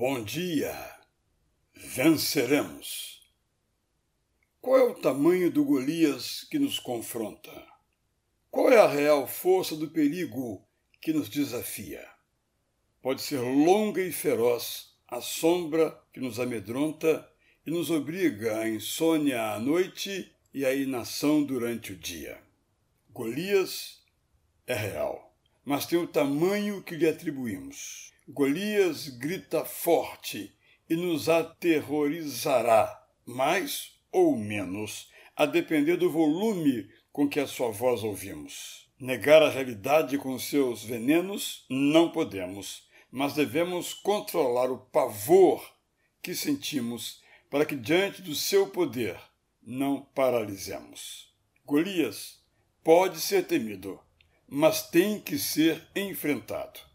Bom dia! Venceremos! Qual é o tamanho do Golias que nos confronta? Qual é a real força do perigo que nos desafia? Pode ser longa e feroz a sombra que nos amedronta e nos obriga à insônia à noite e à inação durante o dia. Golias é real, mas tem o tamanho que lhe atribuímos. Golias grita forte e nos aterrorizará, mais ou menos, a depender do volume com que a sua voz ouvimos. Negar a realidade com seus venenos não podemos, mas devemos controlar o pavor que sentimos para que, diante do seu poder, não paralisemos. Golias pode ser temido, mas tem que ser enfrentado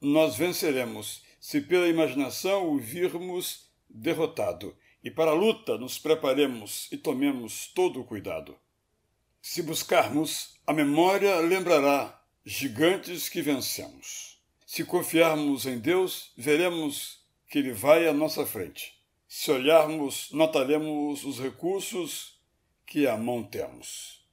nós venceremos se pela imaginação o virmos derrotado, e para a luta nos preparemos e tomemos todo o cuidado. Se buscarmos, a memória lembrará gigantes que vencemos. Se confiarmos em Deus, veremos que Ele vai à nossa frente. Se olharmos, notaremos os recursos que à mão temos.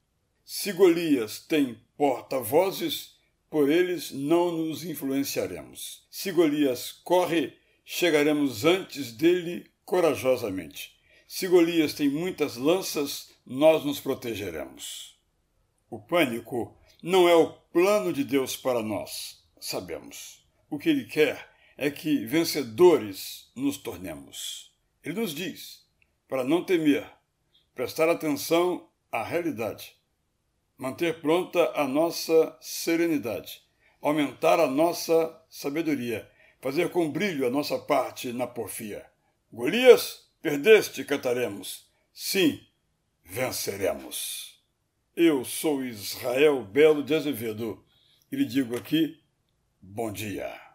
Se Golias tem porta-vozes, por eles não nos influenciaremos. Se Golias corre, chegaremos antes dele corajosamente. Se Golias tem muitas lanças, nós nos protegeremos. O pânico não é o plano de Deus para nós, sabemos. O que ele quer é que vencedores nos tornemos. Ele nos diz para não temer, prestar atenção à realidade manter pronta a nossa serenidade, aumentar a nossa sabedoria, fazer com brilho a nossa parte na porfia. Golias, perdeste, cantaremos. Sim, venceremos. Eu sou Israel Belo de Azevedo e lhe digo aqui, bom dia.